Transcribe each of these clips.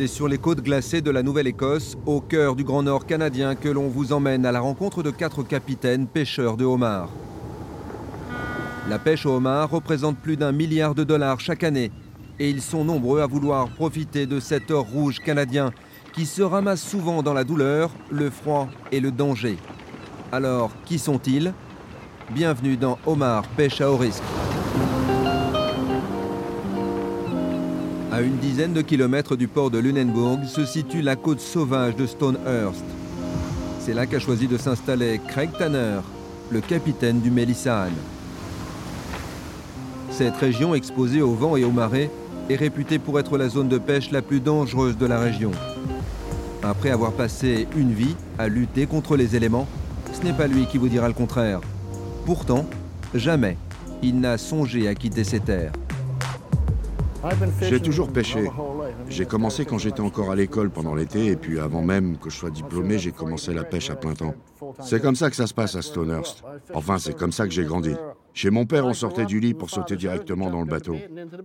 C'est sur les côtes glacées de la Nouvelle-Écosse, au cœur du Grand Nord canadien, que l'on vous emmène à la rencontre de quatre capitaines pêcheurs de homards. La pêche au homard représente plus d'un milliard de dollars chaque année et ils sont nombreux à vouloir profiter de cet or rouge canadien qui se ramasse souvent dans la douleur, le froid et le danger. Alors, qui sont-ils? Bienvenue dans Omar Pêche à haut risque. À une dizaine de kilomètres du port de Lunenburg se situe la côte sauvage de Stonehurst. C'est là qu'a choisi de s'installer Craig Tanner, le capitaine du Melissan. Cette région exposée au vent et aux marées est réputée pour être la zone de pêche la plus dangereuse de la région. Après avoir passé une vie à lutter contre les éléments, ce n'est pas lui qui vous dira le contraire. Pourtant, jamais il n'a songé à quitter ses terres. J'ai toujours pêché. J'ai commencé quand j'étais encore à l'école pendant l'été, et puis avant même que je sois diplômé, j'ai commencé la pêche à plein temps. C'est comme ça que ça se passe à Stonehurst. Enfin, c'est comme ça que j'ai grandi. Chez mon père, on sortait du lit pour sauter directement dans le bateau.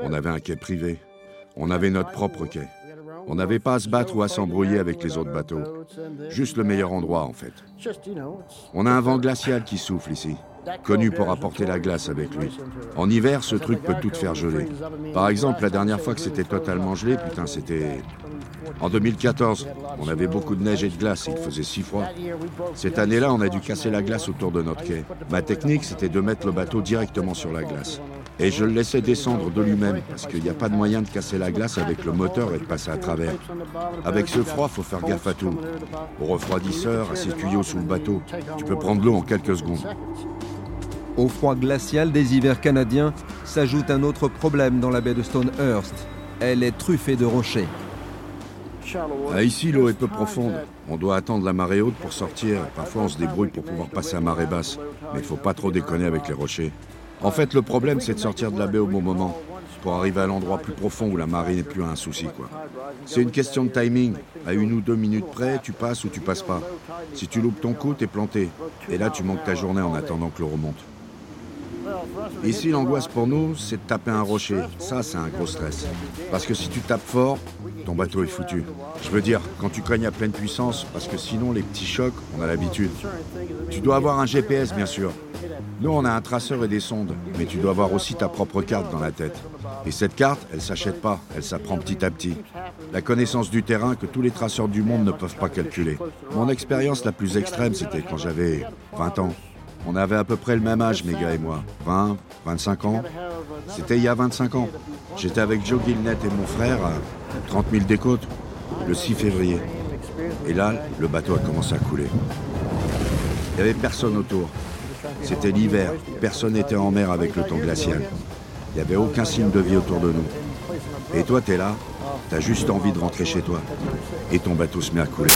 On avait un quai privé. On avait notre propre quai. On n'avait pas à se battre ou à s'embrouiller avec les autres bateaux. Juste le meilleur endroit, en fait. On a un vent glacial qui souffle ici connu pour apporter la glace avec lui. En hiver, ce truc peut tout faire geler. Par exemple, la dernière fois que c'était totalement gelé, putain, c'était en 2014. On avait beaucoup de neige et de glace et il faisait si froid. Cette année-là, on a dû casser la glace autour de notre quai. Ma technique, c'était de mettre le bateau directement sur la glace. Et je le laissais descendre de lui-même, parce qu'il n'y a pas de moyen de casser la glace avec le moteur et de passer à travers. Avec ce froid, faut faire gaffe à tout. Au refroidisseur, à ces tuyaux sous le bateau. Tu peux prendre l'eau en quelques secondes. Au froid glacial des hivers canadiens s'ajoute un autre problème dans la baie de Stonehurst. Elle est truffée de rochers. Ah, ici, l'eau est peu profonde. On doit attendre la marée haute pour sortir. Parfois, on se débrouille pour pouvoir passer à marée basse. Mais il faut pas trop déconner avec les rochers. En fait, le problème, c'est de sortir de la baie au bon moment, pour arriver à l'endroit plus profond où la marée n'est plus un souci. quoi. C'est une question de timing. À une ou deux minutes près, tu passes ou tu passes pas. Si tu loupes ton coup, t'es planté. Et là, tu manques ta journée en attendant que l'eau remonte. Ici, l'angoisse pour nous, c'est de taper un rocher. Ça, c'est un gros stress. Parce que si tu tapes fort, ton bateau est foutu. Je veux dire, quand tu cognes à pleine puissance, parce que sinon, les petits chocs, on a l'habitude. Tu dois avoir un GPS, bien sûr. Nous, on a un traceur et des sondes, mais tu dois avoir aussi ta propre carte dans la tête. Et cette carte, elle s'achète pas, elle s'apprend petit à petit. La connaissance du terrain que tous les traceurs du monde ne peuvent pas calculer. Mon expérience la plus extrême, c'était quand j'avais 20 ans. On avait à peu près le même âge, mes gars et moi. 20, 25 ans. C'était il y a 25 ans. J'étais avec Joe Gilnet et mon frère à 30 000 des côtes, le 6 février. Et là, le bateau a commencé à couler. Il n'y avait personne autour. C'était l'hiver. Personne n'était en mer avec le temps glacial. Il n'y avait aucun signe de vie autour de nous. Et toi, t'es là, t'as juste envie de rentrer chez toi. Et ton bateau se met à couler.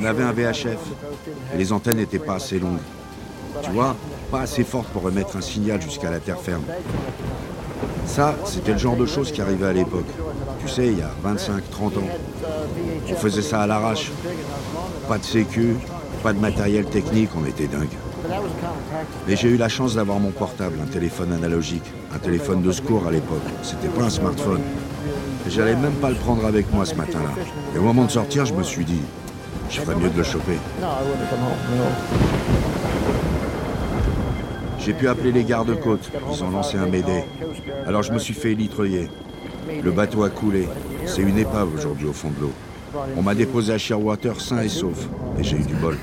On avait un VHF. les antennes n'étaient pas assez longues. Tu vois, pas assez fortes pour remettre un signal jusqu'à la terre ferme. Ça, c'était le genre de choses qui arrivait à l'époque. Tu sais, il y a 25, 30 ans. On faisait ça à l'arrache. Pas de sécu, pas de matériel technique, on était dingue. Mais j'ai eu la chance d'avoir mon portable, un téléphone analogique, un téléphone de secours à l'époque. C'était pas un smartphone. J'allais même pas le prendre avec moi ce matin-là. Et au moment de sortir, je me suis dit, je ferais mieux de le choper. J'ai pu appeler les gardes-côtes. Ils ont lancé un médé. Alors je me suis fait élitreiller. Le bateau a coulé. C'est une épave aujourd'hui au fond de l'eau. On m'a déposé à Shearwater sain et sauf. Et j'ai eu du bol.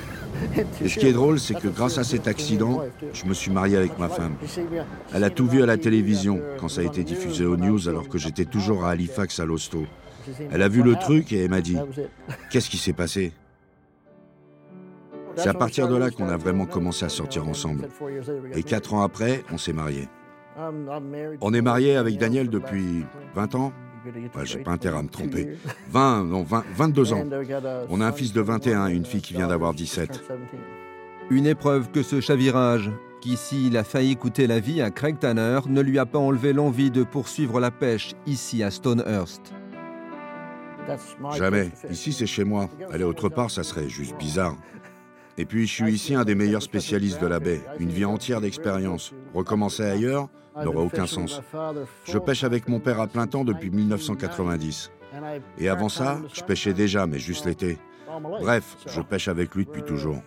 Et ce qui est drôle, c'est que grâce à cet accident, je me suis marié avec ma femme. Elle a tout vu à la télévision quand ça a été diffusé aux news alors que j'étais toujours à Halifax à l'hosto. Elle a vu le truc et elle m'a dit Qu'est-ce qui s'est passé? C'est à partir de là qu'on a vraiment commencé à sortir ensemble. Et quatre ans après, on s'est mariés. On est mariés avec Daniel depuis 20 ans j'ai pas intérêt à me tromper. 20, non, 20, 22 ans. On a un fils de 21 et une fille qui vient d'avoir 17. Une épreuve que ce chavirage, qui s'il a failli coûter la vie à Craig Tanner, ne lui a pas enlevé l'envie de poursuivre la pêche ici à Stonehurst. Jamais. Ici, c'est chez moi. Aller autre part, ça serait juste bizarre. Et puis je suis ici un des meilleurs spécialistes de la baie. Une vie entière d'expérience. Recommencer ailleurs n'aurait aucun sens. Je pêche avec mon père à plein temps depuis 1990. Et avant ça, je pêchais déjà, mais juste l'été. Bref, je pêche avec lui depuis toujours.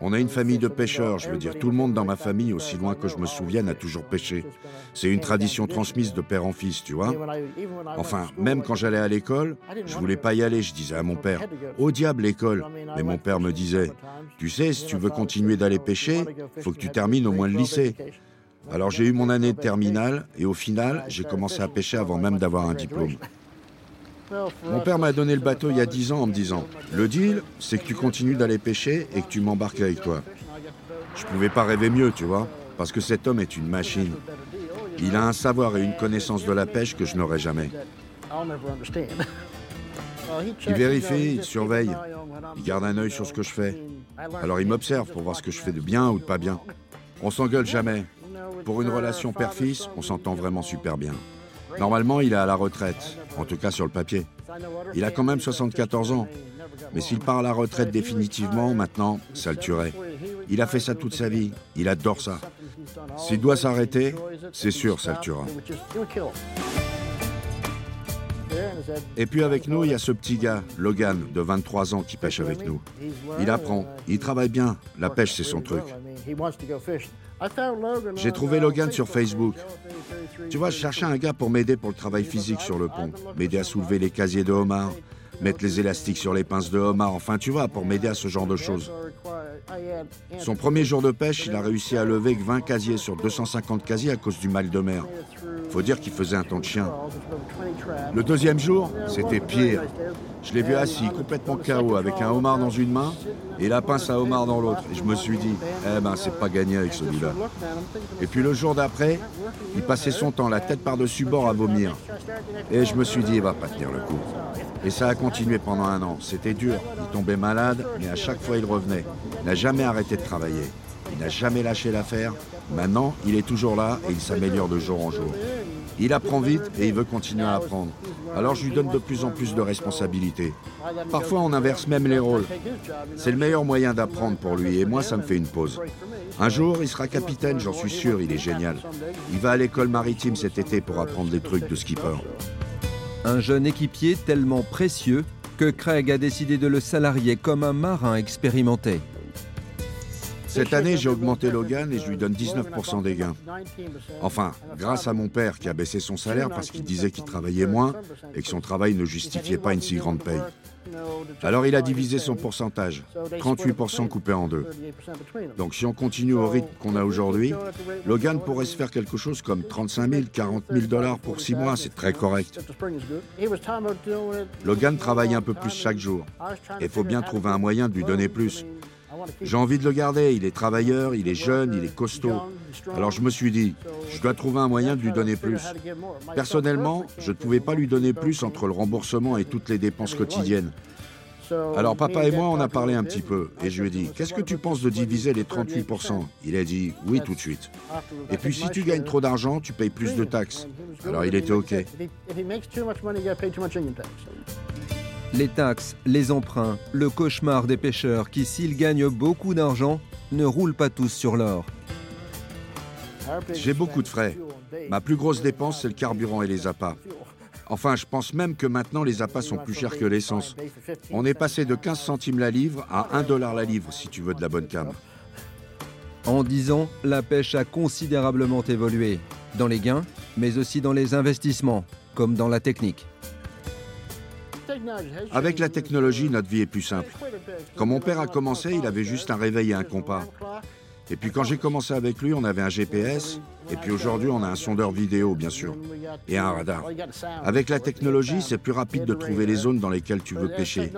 On a une famille de pêcheurs, je veux dire, tout le monde dans ma famille, aussi loin que je me souvienne, a toujours pêché. C'est une tradition transmise de père en fils, tu vois. Enfin, même quand j'allais à l'école, je voulais pas y aller, je disais à mon père, au diable l'école. Mais mon père me disait, tu sais, si tu veux continuer d'aller pêcher, faut que tu termines au moins le lycée. Alors j'ai eu mon année de terminale et au final, j'ai commencé à pêcher avant même d'avoir un diplôme. Mon père m'a donné le bateau il y a dix ans en me disant Le deal, c'est que tu continues d'aller pêcher et que tu m'embarques avec toi. Je pouvais pas rêver mieux, tu vois, parce que cet homme est une machine. Il a un savoir et une connaissance de la pêche que je n'aurai jamais. Il vérifie, il surveille, il garde un œil sur ce que je fais. Alors il m'observe pour voir ce que je fais de bien ou de pas bien. On s'engueule jamais. Pour une relation père-fils, on s'entend vraiment super bien. Normalement, il est à la retraite, en tout cas sur le papier. Il a quand même 74 ans. Mais s'il part à la retraite définitivement, maintenant, ça le tuerait. Il a fait ça toute sa vie. Il adore ça. S'il doit s'arrêter, c'est sûr, ça le tuera. Et puis avec nous, il y a ce petit gars, Logan, de 23 ans, qui pêche avec nous. Il apprend, il travaille bien. La pêche, c'est son truc. J'ai trouvé Logan sur Facebook. Tu vois, je cherchais un gars pour m'aider pour le travail physique sur le pont, m'aider à soulever les casiers de homard, mettre les élastiques sur les pinces de homard, enfin tu vois, pour m'aider à ce genre de choses. Son premier jour de pêche, il a réussi à lever 20 casiers sur 250 casiers à cause du mal de mer. Faut dire qu'il faisait un temps de chien. Le deuxième jour, c'était pire. Je l'ai vu assis, complètement KO, avec un homard dans une main et la pince à homard dans l'autre. Et je me suis dit, eh ben, c'est pas gagné avec celui-là. Et puis le jour d'après, il passait son temps la tête par-dessus bord à vomir. Et je me suis dit, il va pas tenir le coup. Et ça a continué pendant un an. C'était dur. Il tombait malade, mais à chaque fois il revenait. Il n'a jamais arrêté de travailler. Il n'a jamais lâché l'affaire. Maintenant, il est toujours là et il s'améliore de jour en jour. Il apprend vite et il veut continuer à apprendre. Alors je lui donne de plus en plus de responsabilités. Parfois on inverse même les rôles. C'est le meilleur moyen d'apprendre pour lui et moi ça me fait une pause. Un jour il sera capitaine, j'en suis sûr, il est génial. Il va à l'école maritime cet été pour apprendre des trucs de skipper. Un jeune équipier tellement précieux que Craig a décidé de le salarier comme un marin expérimenté. Cette année, j'ai augmenté Logan et je lui donne 19% des gains. Enfin, grâce à mon père qui a baissé son salaire parce qu'il disait qu'il travaillait moins et que son travail ne justifiait pas une si grande paye. Alors il a divisé son pourcentage, 38% coupé en deux. Donc si on continue au rythme qu'on a aujourd'hui, Logan pourrait se faire quelque chose comme 35 000, 40 000 dollars pour six mois, c'est très correct. Logan travaille un peu plus chaque jour. Il faut bien trouver un moyen de lui donner plus. J'ai envie de le garder, il est travailleur, il est jeune, il est costaud. Alors je me suis dit, je dois trouver un moyen de lui donner plus. Personnellement, je ne pouvais pas lui donner plus entre le remboursement et toutes les dépenses quotidiennes. Alors papa et moi, on a parlé un petit peu, et je lui ai dit, qu'est-ce que tu penses de diviser les 38% Il a dit, oui tout de suite. Et puis si tu gagnes trop d'argent, tu payes plus de taxes. Alors il était OK les taxes, les emprunts, le cauchemar des pêcheurs qui, s'ils gagnent beaucoup d'argent, ne roulent pas tous sur l'or. J'ai beaucoup de frais. Ma plus grosse dépense, c'est le carburant et les appâts. Enfin, je pense même que maintenant les appâts sont plus chers que l'essence. On est passé de 15 centimes la livre à 1 dollar la livre si tu veux de la bonne cam. En 10 ans, la pêche a considérablement évolué, dans les gains, mais aussi dans les investissements, comme dans la technique. Avec la technologie, notre vie est plus simple. Quand mon père a commencé, il avait juste un réveil et un compas. Et puis quand j'ai commencé avec lui, on avait un GPS. Et puis aujourd'hui, on a un sondeur vidéo, bien sûr. Et un radar. Avec la technologie, c'est plus rapide de trouver les zones dans lesquelles tu veux pêcher.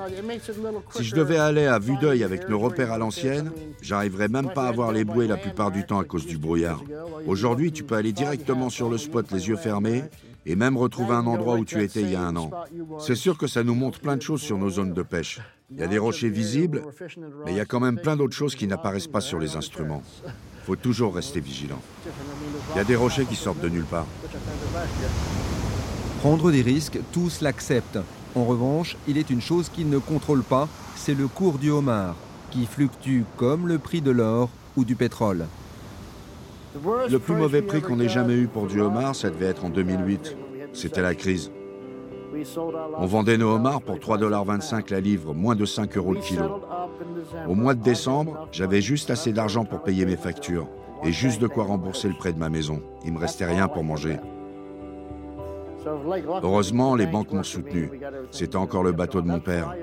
Si je devais aller à vue d'œil avec nos repères à l'ancienne, j'arriverais même pas à voir les bouées la plupart du temps à cause du brouillard. Aujourd'hui, tu peux aller directement sur le spot les yeux fermés et même retrouver un endroit où tu étais il y a un an. C'est sûr que ça nous montre plein de choses sur nos zones de pêche. Il y a des rochers visibles, mais il y a quand même plein d'autres choses qui n'apparaissent pas sur les instruments. Il faut toujours rester vigilant. Il y a des rochers qui sortent de nulle part. Prendre des risques, tous l'acceptent. En revanche, il est une chose qu'ils ne contrôlent pas, c'est le cours du homard, qui fluctuent comme le prix de l'or ou du pétrole. Le plus mauvais prix qu'on ait jamais eu pour du homard, ça devait être en 2008. C'était la crise. On vendait nos homards pour 3,25$ la livre, moins de 5 euros le kilo. Au mois de décembre, j'avais juste assez d'argent pour payer mes factures et juste de quoi rembourser le prêt de ma maison. Il me restait rien pour manger. Heureusement, les banques m'ont soutenu. C'était encore le bateau de mon père.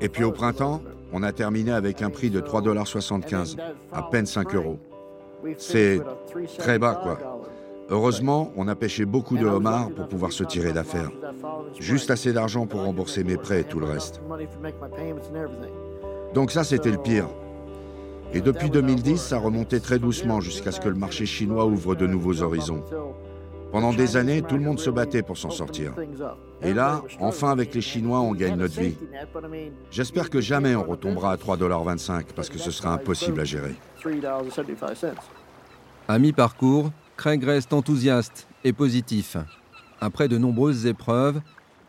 Et puis au printemps, on a terminé avec un prix de 3,75$, à peine 5 euros. C'est très bas, quoi. Heureusement, on a pêché beaucoup de homards pour pouvoir se tirer d'affaires. Juste assez d'argent pour rembourser mes prêts et tout le reste. Donc ça, c'était le pire. Et depuis 2010, ça remontait très doucement jusqu'à ce que le marché chinois ouvre de nouveaux horizons. Pendant des années, tout le monde se battait pour s'en sortir. Et là, enfin avec les Chinois, on gagne notre vie. J'espère que jamais on retombera à 3,25$ parce que ce sera impossible à gérer. À mi-parcours, Craig reste enthousiaste et positif. Après de nombreuses épreuves,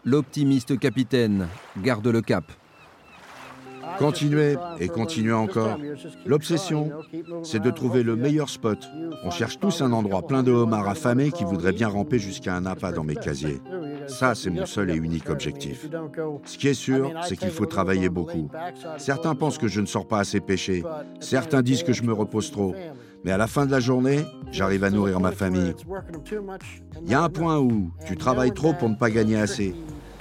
l'optimiste capitaine garde le cap. Continuez et continuez encore. L'obsession, c'est de trouver le meilleur spot. On cherche tous un endroit plein de homards affamés qui voudraient bien ramper jusqu'à un appât dans mes casiers. Ça, c'est mon seul et unique objectif. Ce qui est sûr, c'est qu'il faut travailler beaucoup. Certains pensent que je ne sors pas assez pêcher. Certains disent que je me repose trop. Mais à la fin de la journée, j'arrive à nourrir ma famille. Il y a un point où tu travailles trop pour ne pas gagner assez.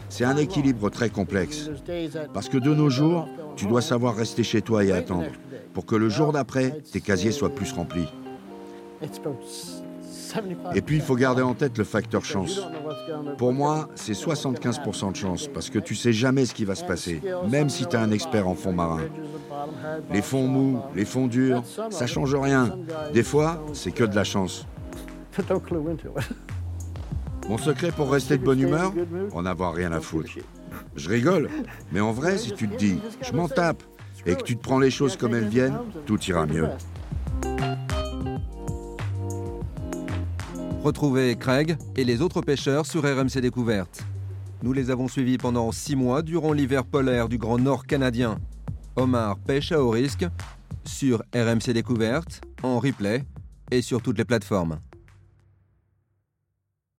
C'est un équilibre très complexe. Parce que de nos jours, tu dois savoir rester chez toi et attendre pour que le jour d'après, tes casiers soient plus remplis. Et puis, il faut garder en tête le facteur chance. Pour moi, c'est 75% de chance, parce que tu sais jamais ce qui va se passer, même si tu es un expert en fond marin. Les fonds mous, les fonds durs, ça change rien. Des fois, c'est que de la chance. Mon secret pour rester de bonne humeur En avoir rien à foutre. Je rigole, mais en vrai, si tu te dis, je m'en tape, et que tu te prends les choses comme elles viennent, tout ira mieux. Retrouvez Craig et les autres pêcheurs sur RMC Découverte. Nous les avons suivis pendant six mois durant l'hiver polaire du Grand Nord canadien. Omar pêche à haut risque sur RMC Découverte, en replay et sur toutes les plateformes.